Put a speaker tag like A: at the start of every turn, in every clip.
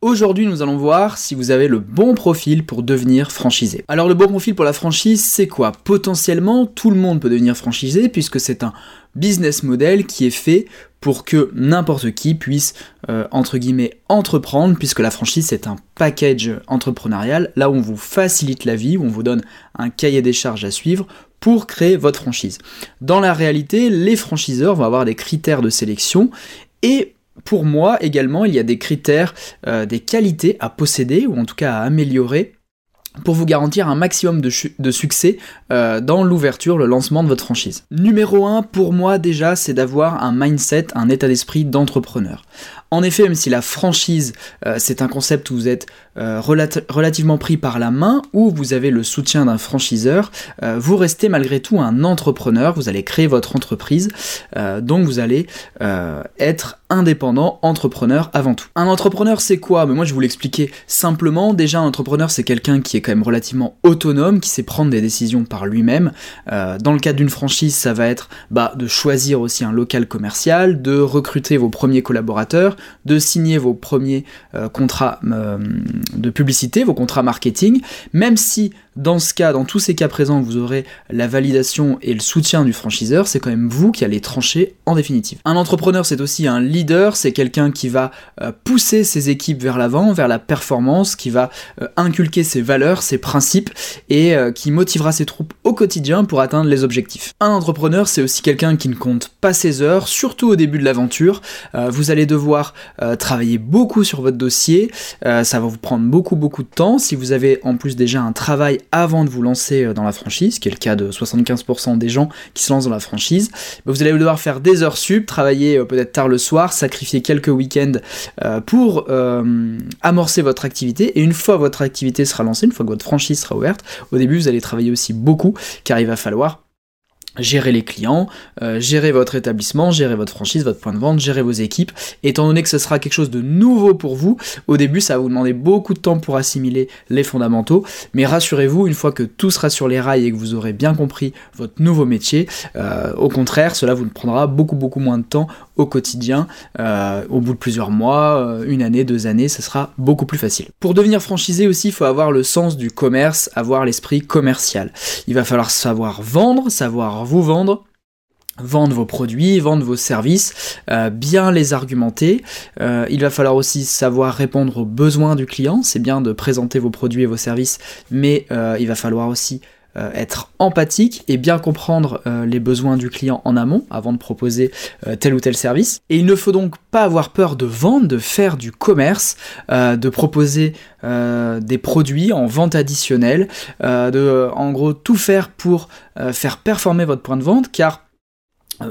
A: Aujourd'hui, nous allons voir si vous avez le bon profil pour devenir franchisé. Alors, le bon profil pour la franchise, c'est quoi? Potentiellement, tout le monde peut devenir franchisé puisque c'est un business model qui est fait pour que n'importe qui puisse, euh, entre guillemets, entreprendre, puisque la franchise c'est un package entrepreneurial, là où on vous facilite la vie, où on vous donne un cahier des charges à suivre pour créer votre franchise. Dans la réalité, les franchiseurs vont avoir des critères de sélection et pour moi également, il y a des critères, euh, des qualités à posséder ou en tout cas à améliorer pour vous garantir un maximum de, succès euh, dans l'ouverture, le lancement de votre franchise. Numéro 1 pour moi déjà, c'est d'avoir un mindset, un état d'esprit d'entrepreneur. En effet, même si la franchise, euh, c'est un concept où vous êtes euh, relativement pris par la main, où vous avez le soutien d'un franchiseur, vous restez malgré tout un entrepreneur, vous allez créer votre entreprise, donc vous allez être indépendant, entrepreneur avant tout. Un entrepreneur c'est quoi? Mais moi je vous l'expliquer simplement. Déjà un entrepreneur c'est quelqu'un qui est quand même relativement autonome, qui sait prendre des décisions par lui-même. Euh, dans le cadre d'une franchise, ça va être bah, de choisir aussi un local commercial, de recruter vos premiers collaborateurs, de signer vos premiers euh, contrats euh, de publicité, vos contrats marketing, même si dans ce cas, dans tous ces cas présents, vous aurez la validation et le soutien du franchiseur, c'est quand même vous qui allez trancher en définitive. Un entrepreneur, c'est aussi un leader, c'est quelqu'un qui va euh, pousser ses équipes vers l'avant, vers la performance, qui va inculquer ses valeurs, ses principes et qui motivera ses troupes au quotidien pour atteindre les objectifs. Un entrepreneur, c'est aussi quelqu'un qui ne compte pas ses heures, surtout au début de l'aventure. vous allez devoir travailler beaucoup sur votre dossier, ça va vous prendre beaucoup beaucoup de temps. Si vous avez en plus déjà un travail avant de vous lancer euh, dans la franchise, qui est le cas de 75% des gens qui se lancent dans la franchise, bah, vous allez devoir faire des heures sup, travailler euh, peut-être tard le soir, sacrifier quelques week-ends euh, pour amorcer votre activité. Et une fois votre activité sera lancée, une fois que votre franchise sera ouverte, au début vous allez travailler aussi beaucoup, car il va falloir gérer les clients, euh, gérer votre établissement, gérer votre franchise, votre point de vente, gérer vos équipes. Étant donné que ce sera quelque chose de nouveau pour vous, au début ça va vous demander beaucoup de temps pour assimiler les fondamentaux, mais rassurez-vous, une fois que tout sera sur les rails et que vous aurez bien compris votre nouveau métier, euh, au contraire, cela vous prendra beaucoup beaucoup moins de temps au quotidien. Euh, au bout de plusieurs mois, une année, deux années, ce sera beaucoup plus facile. Pour devenir franchisé aussi, il faut avoir le sens du commerce, avoir l'esprit commercial. Il va falloir savoir vendre, savoir vous vendre vendre vos produits, vendre vos services, euh, bien les argumenter. Euh, il va falloir aussi savoir répondre aux besoins du client. C'est bien de présenter vos produits et vos services, mais euh, il va falloir aussi être empathique et bien comprendre les besoins du client en amont avant de proposer tel ou tel service. Et il ne faut donc pas avoir peur de vendre, de faire du commerce, de proposer des produits en vente additionnelle, de en gros tout faire pour faire performer votre point de vente car euh,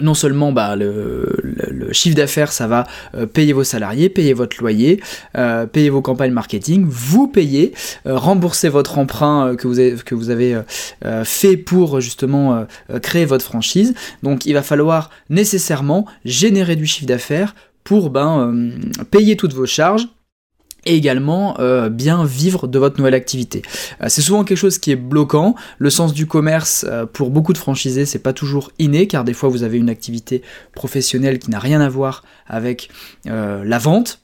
A: non seulement bah, le, chiffre d'affaires, ça va euh, payer vos salariés, payer votre loyer, euh, payer vos campagnes marketing, vous payer, rembourser votre emprunt que vous avez, que vous avez fait pour justement créer votre franchise. Donc il va falloir nécessairement générer du chiffre d'affaires pour ben, payer toutes vos charges et également euh, bien vivre de votre nouvelle activité. Euh, c'est souvent quelque chose qui est bloquant. Le sens du commerce euh, pour beaucoup de franchisés c'est pas toujours inné car des fois vous avez une activité professionnelle qui n'a rien à voir avec la vente.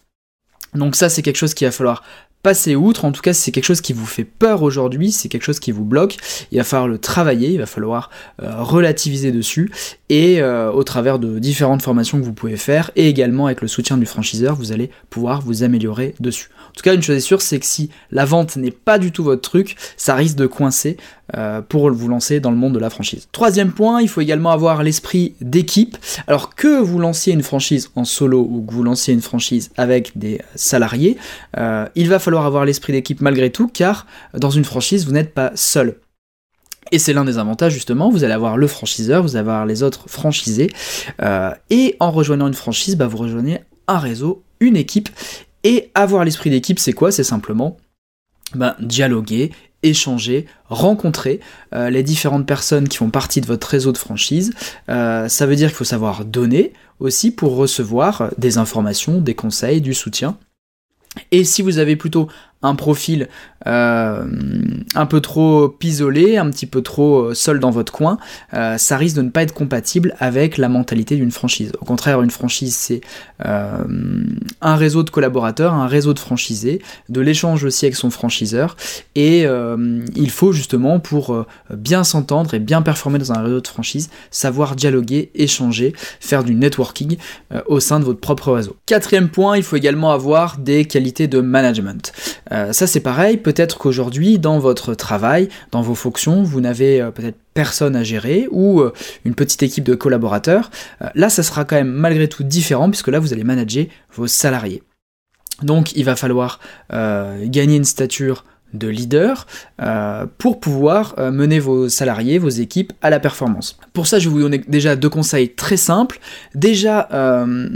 A: Donc ça c'est quelque chose qu'il va falloir passer outre, en tout cas c'est quelque chose qui vous fait peur aujourd'hui, c'est quelque chose qui vous bloque, il va falloir le travailler, il va falloir relativiser dessus et au travers de différentes formations que vous pouvez faire et également avec le soutien du franchiseur, vous allez pouvoir vous améliorer dessus. En tout cas, une chose est sûre, c'est que si la vente n'est pas du tout votre truc, ça risque de coincer euh, pour vous lancer dans le monde de la franchise. Troisième point, il faut également avoir l'esprit d'équipe. Alors que vous lanciez une franchise en solo ou que vous lanciez une franchise avec des salariés, euh, il va falloir avoir l'esprit d'équipe malgré tout, car dans une franchise, vous n'êtes pas seul. Et c'est l'un des avantages justement, vous allez avoir le franchiseur, vous allez avoir les autres franchisés, euh, et en rejoignant une franchise, bah, vous rejoignez un réseau, une équipe, et avoir l'esprit d'équipe, c'est quoi? C'est simplement ben, dialoguer, échanger, rencontrer euh, les différentes personnes qui font partie de votre réseau de franchise. Euh, ça veut dire qu'il faut savoir donner aussi pour recevoir des informations, des conseils, du soutien. Et si vous avez plutôt un profil euh, un peu trop isolé, un petit peu trop euh, seul dans votre coin, euh, ça risque de ne pas être compatible avec la mentalité d'une franchise. Au contraire, une franchise, c'est un réseau de collaborateurs, un réseau de franchisés, de l'échange aussi avec son franchiseur, et il faut justement, pour bien s'entendre et bien performer dans un réseau de franchise, savoir dialoguer, échanger, faire du networking au sein de votre propre réseau. Quatrième point, il faut également avoir des qualités de management. Ça c'est pareil, peut-être qu'aujourd'hui, dans votre travail, dans vos fonctions, vous n'avez euh, peut-être personne à gérer ou euh, une petite équipe de collaborateurs. Euh, là, ça sera quand même malgré tout différent puisque là, vous allez manager vos salariés. Donc, il va falloir gagner une stature de leader euh, pour pouvoir euh, mener vos salariés, vos équipes à la performance. Pour ça, je vais vous donner déjà deux conseils très simples. Déjà, euh,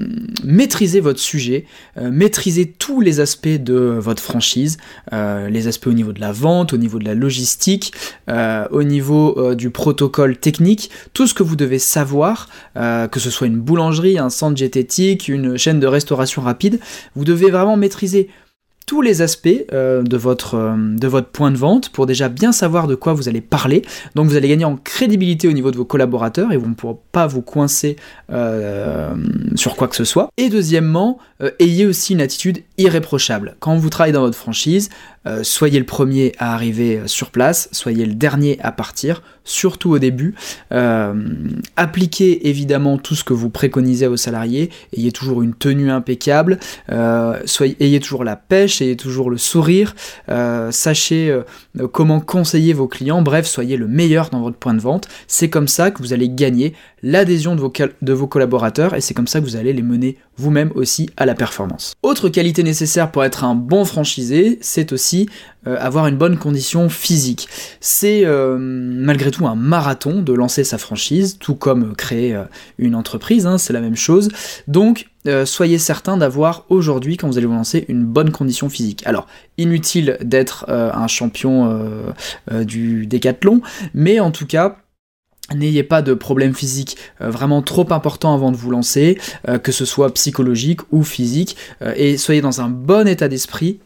A: maîtrisez votre sujet, maîtrisez tous les aspects de votre franchise, les aspects au niveau de la vente, au niveau de la logistique, au niveau du protocole technique, tout ce que vous devez savoir, que ce soit une boulangerie, un centre diététique, une chaîne de restauration rapide, vous devez vraiment maîtriser tous les aspects euh, de, votre, euh, de votre point de vente pour déjà bien savoir de quoi vous allez parler. Donc vous allez gagner en crédibilité au niveau de vos collaborateurs et vous ne pourrez pas vous coincer euh, sur quoi que ce soit. Et deuxièmement, ayez aussi une attitude irréprochable. Quand vous travaillez dans votre franchise, soyez le premier à arriver sur place, soyez le dernier à partir, surtout au début. Appliquez évidemment tout ce que vous préconisez aux salariés, ayez toujours une tenue impeccable, ayez toujours la pêche, toujours le sourire, sachez comment conseiller vos clients, bref, soyez le meilleur dans votre point de vente. C'est comme ça que vous allez gagner l'adhésion de vos, de vos collaborateurs et c'est comme ça que vous allez les mener vous-même aussi à la performance. Autre qualité nécessaire pour être un bon franchisé, c'est aussi euh, avoir une bonne condition physique. C'est euh, malgré tout un marathon de lancer sa franchise, tout comme créer euh, une entreprise, hein, c'est la même chose. Donc soyez certain d'avoir aujourd'hui, quand vous allez vous lancer, une bonne condition physique. Alors, inutile d'être un champion du décathlon, mais en tout cas, N'ayez pas de problème physique euh, vraiment trop important avant de vous lancer, euh, que ce soit psychologique ou physique, euh, et soyez dans un bon état d'esprit.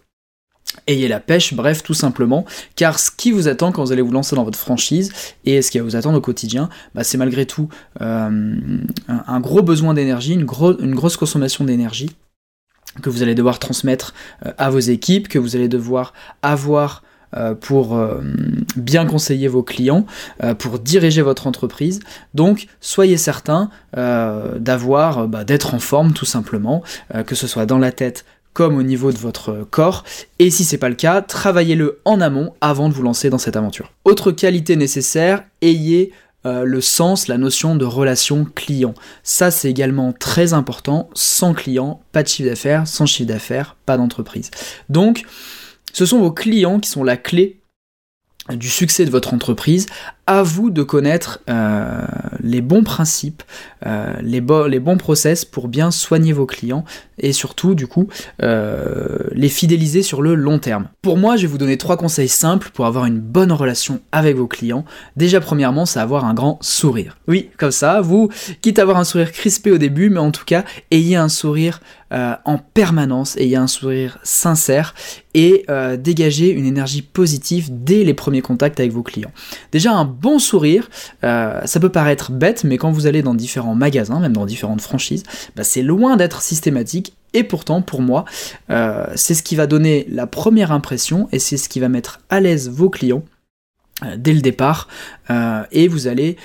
A: Ayez la pêche, bref, tout simplement, car ce qui vous attend quand vous allez vous lancer dans votre franchise et ce qui va vous attendre au quotidien, bah, c'est malgré tout un, gros besoin d'énergie, une, grosse consommation d'énergie que vous allez devoir transmettre à vos équipes, que vous allez devoir avoir pour euh, bien conseiller vos clients, euh, pour diriger votre entreprise. Donc soyez certain d'avoir, bah, d'être en forme tout simplement, que ce soit dans la tête comme au niveau de votre corps. Et si c'est pas le cas, travaillez-le en amont avant de vous lancer dans cette aventure. Autre qualité nécessaire, ayez le sens, la notion de relation client. Ça, c'est également très important. Sans client, pas de chiffre d'affaires. Sans chiffre d'affaires, pas d'entreprise. Donc, ce sont vos clients qui sont la clé du succès de votre entreprise, à vous de connaître euh, les bons principes, euh, les, bons process pour bien soigner vos clients et surtout, du coup, euh, les fidéliser sur le long terme. Pour moi, je vais vous donner trois conseils simples pour avoir une bonne relation avec vos clients. Déjà, premièrement, c'est avoir un grand sourire. Oui, comme ça, vous, quitte à avoir un sourire crispé au début, mais en tout cas, ayez un sourire en permanence, ayez un sourire sincère et dégagez une énergie positive dès les premiers contacts avec vos clients. Déjà, un bon sourire, euh, ça peut paraître bête, mais quand vous allez dans différents magasins, même dans différentes franchises, bah, c'est loin d'être systématique. Et pourtant, pour moi, euh, c'est ce qui va donner la première impression et c'est ce qui va mettre à l'aise vos clients euh, dès le départ et vous allez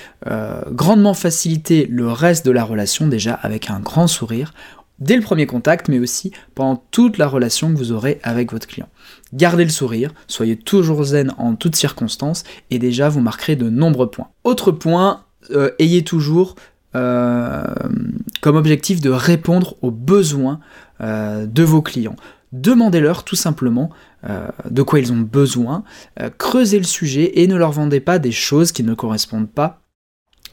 A: grandement faciliter le reste de la relation déjà avec un grand sourire dès le premier contact, mais aussi pendant toute la relation que vous aurez avec votre client. Gardez le sourire, soyez toujours zen en toutes circonstances, et déjà vous marquerez de nombreux points. Autre point, euh, ayez toujours euh, comme objectif de répondre aux besoins euh, de vos clients. Demandez-leur tout simplement de quoi ils ont besoin, creusez le sujet et ne leur vendez pas des choses qui ne correspondent pas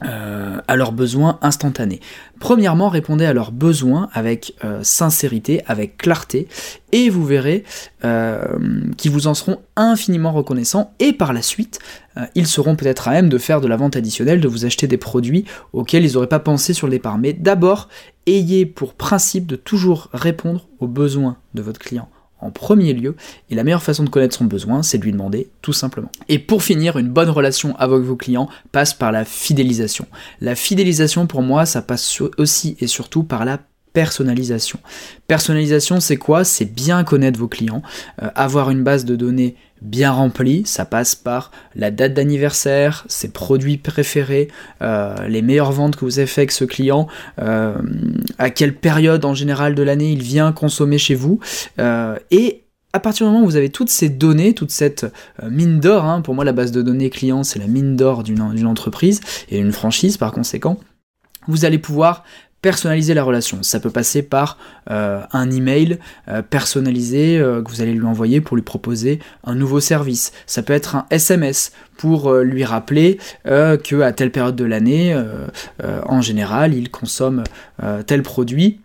A: euh, à leurs besoins instantanés. Premièrement, répondez à leurs besoins avec euh, sincérité, avec clarté, et vous verrez euh, qu'ils vous en seront infiniment reconnaissants, et par la suite, ils seront peut-être à même de faire de la vente additionnelle, de vous acheter des produits auxquels ils n'auraient pas pensé sur le départ. Mais d'abord, ayez pour principe de toujours répondre aux besoins de votre client en premier lieu, et la meilleure façon de connaître son besoin, c'est de lui demander tout simplement. Et pour finir, une bonne relation avec vos clients passe par la fidélisation. La fidélisation, pour moi, ça passe aussi et surtout par la personnalisation. Personnalisation, c'est quoi? C'est bien connaître vos clients, euh, avoir une base de données bien remplie, ça passe par la date d'anniversaire, ses produits préférés, euh, les meilleures ventes que vous avez fait avec ce client, euh, à quelle période en général de l'année il vient consommer chez vous, et à partir du moment où vous avez toutes ces données, toute cette mine d'or, hein, pour moi la base de données client c'est la mine d'or d'une entreprise et une franchise par conséquent, vous allez pouvoir personnaliser la relation. Ça peut passer par euh, un email euh, personnalisé euh, que vous allez lui envoyer pour lui proposer un nouveau service. Ça peut être un SMS pour lui rappeler que à telle période de l'année, en général, il consomme tel produit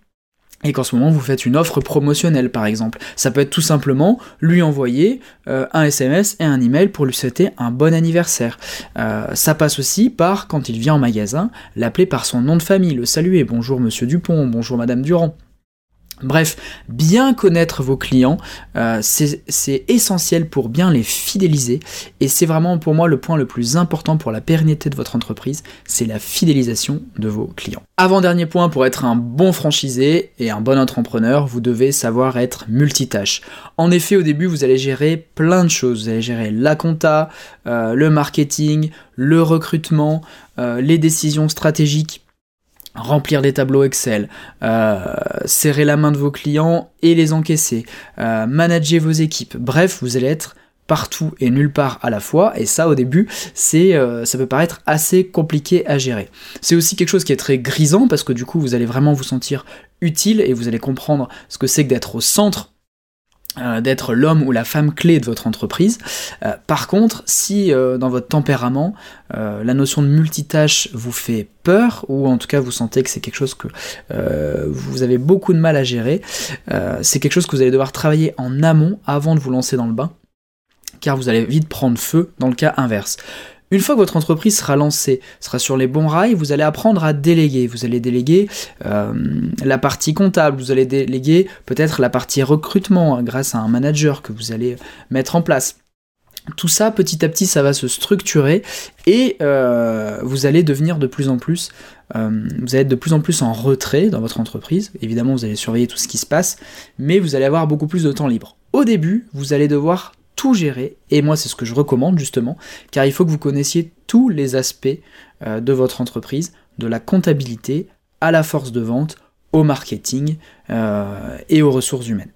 A: et qu'en ce moment vous faites une offre promotionnelle par exemple. Ça peut être tout simplement lui envoyer euh, un SMS et un email pour lui souhaiter un bon anniversaire. Euh, ça passe aussi par, quand il vient en magasin, l'appeler par son nom de famille, le saluer, bonjour monsieur Dupont, bonjour madame Durand. Bref, bien connaître vos clients, euh, c'est essentiel pour bien les fidéliser et c'est vraiment pour moi le point le plus important pour la pérennité de votre entreprise, c'est la fidélisation de vos clients. Avant-dernier point, pour être un bon franchisé et un bon entrepreneur, vous devez savoir être multitâche. En effet, au début, vous allez gérer plein de choses. Vous allez gérer la compta, euh, le marketing, le recrutement, euh, les décisions stratégiques remplir des tableaux Excel, euh, serrer la main de vos clients et les encaisser, euh, manager vos équipes. Bref, vous allez être partout et nulle part à la fois et ça au début c'est euh, ça peut paraître assez compliqué à gérer. C'est aussi quelque chose qui est très grisant parce que du coup vous allez vraiment vous sentir utile et vous allez comprendre ce que c'est que d'être au centre euh, d'être l'homme ou la femme clé de votre entreprise. Euh, par contre, si euh, dans votre tempérament, la notion de multitâche vous fait peur, ou en tout cas vous sentez que c'est quelque chose que vous avez beaucoup de mal à gérer, c'est quelque chose que vous allez devoir travailler en amont avant de vous lancer dans le bain, car vous allez vite prendre feu dans le cas inverse. Une fois que votre entreprise sera lancée, sera sur les bons rails, vous allez apprendre à déléguer. Vous allez déléguer euh, la partie comptable, vous allez déléguer peut-être la partie recrutement hein, grâce à un manager que vous allez mettre en place. Tout ça, petit à petit, ça va se structurer et euh, vous allez devenir de plus en plus, euh, vous allez être de plus en plus en retrait dans votre entreprise. Évidemment, vous allez surveiller tout ce qui se passe, mais vous allez avoir beaucoup plus de temps libre. Au début, vous allez devoir tout gérer, et moi c'est ce que je recommande justement, car il faut que vous connaissiez tous les aspects euh, de votre entreprise, de la comptabilité à la force de vente, au marketing euh, et aux ressources humaines.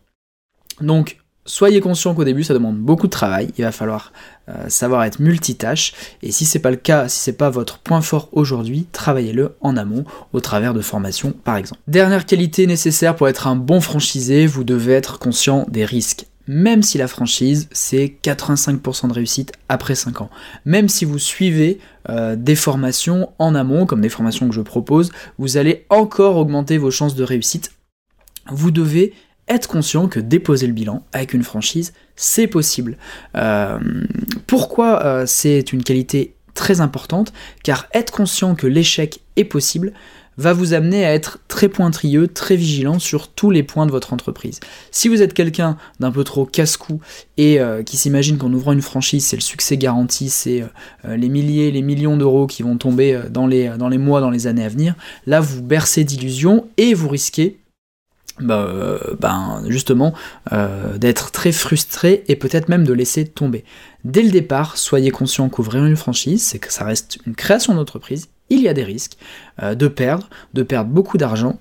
A: Donc soyez conscient qu'au début ça demande beaucoup de travail, il va falloir euh, savoir être multitâche, et si c'est pas le cas, si c'est pas votre point fort aujourd'hui, travaillez-le en amont au travers de formations par exemple. Dernière qualité nécessaire pour être un bon franchisé, vous devez être conscient des risques même si la franchise, c'est 85% de réussite après 5 ans. Même si vous suivez euh, des formations en amont, comme des formations que je propose, vous allez encore augmenter vos chances de réussite. Vous devez être conscient que déposer le bilan avec une franchise, c'est possible. Euh, pourquoi euh, c'est une qualité très importante? Car être conscient que l'échec est possible, va vous amener à être très pointrieux, très vigilant sur tous les points de votre entreprise. Si vous êtes quelqu'un d'un peu trop casse-cou et euh, qui s'imagine qu'en ouvrant une franchise, c'est le succès garanti, c'est euh, euh, les milliers, les millions d'euros qui vont tomber dans les, dans les mois, dans les années à venir, là vous bercez d'illusions et vous risquez bah, ben, justement d'être très frustré et peut-être même de laisser tomber. Dès le départ, soyez conscient qu'ouvrir une franchise, c'est que ça reste une création d'entreprise, il y a des risques euh, de perdre, de perdre beaucoup d'argent.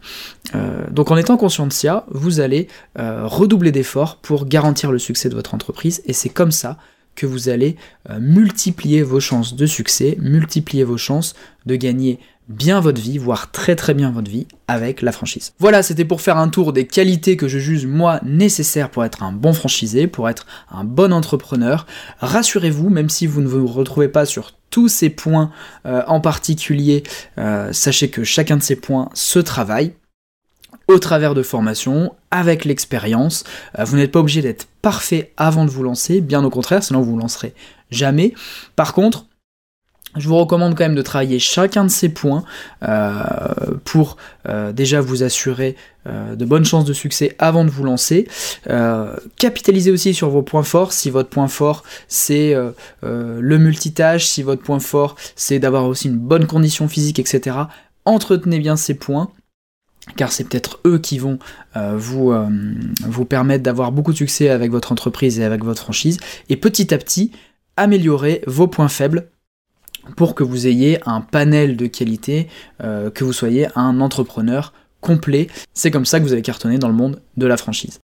A: Euh, donc en étant conscient de ça, vous allez euh, redoubler d'efforts pour garantir le succès de votre entreprise et c'est comme ça que vous allez multiplier vos chances de succès, multiplier vos chances de gagner bien votre vie, voire très très bien votre vie avec la franchise. Voilà, c'était pour faire un tour des qualités que je juge moi nécessaires pour être un bon franchisé, pour être un bon entrepreneur. Rassurez-vous, même si vous ne vous retrouvez pas sur tous ces points euh, en particulier, euh, sachez que chacun de ces points se travaille au travers de formations, avec l'expérience. Euh, vous n'êtes pas obligé d'être parfait avant de vous lancer, bien au contraire, sinon vous vous lancerez jamais. Par contre, Je vous recommande quand même de travailler chacun de ces points euh, pour euh, déjà vous assurer euh, de bonnes chances de succès avant de vous lancer. capitalisez aussi sur vos points forts. Si votre point fort c'est le multitâche, si votre point fort c'est d'avoir aussi une bonne condition physique, etc. Entretenez bien ces points car c'est peut-être eux qui vont vous, vous permettre d'avoir beaucoup de succès avec votre entreprise et avec votre franchise. Et petit à petit, améliorez vos points faibles pour que vous ayez un panel de qualité, euh, que vous soyez un entrepreneur complet. C'est comme ça que vous allez cartonner dans le monde de la franchise.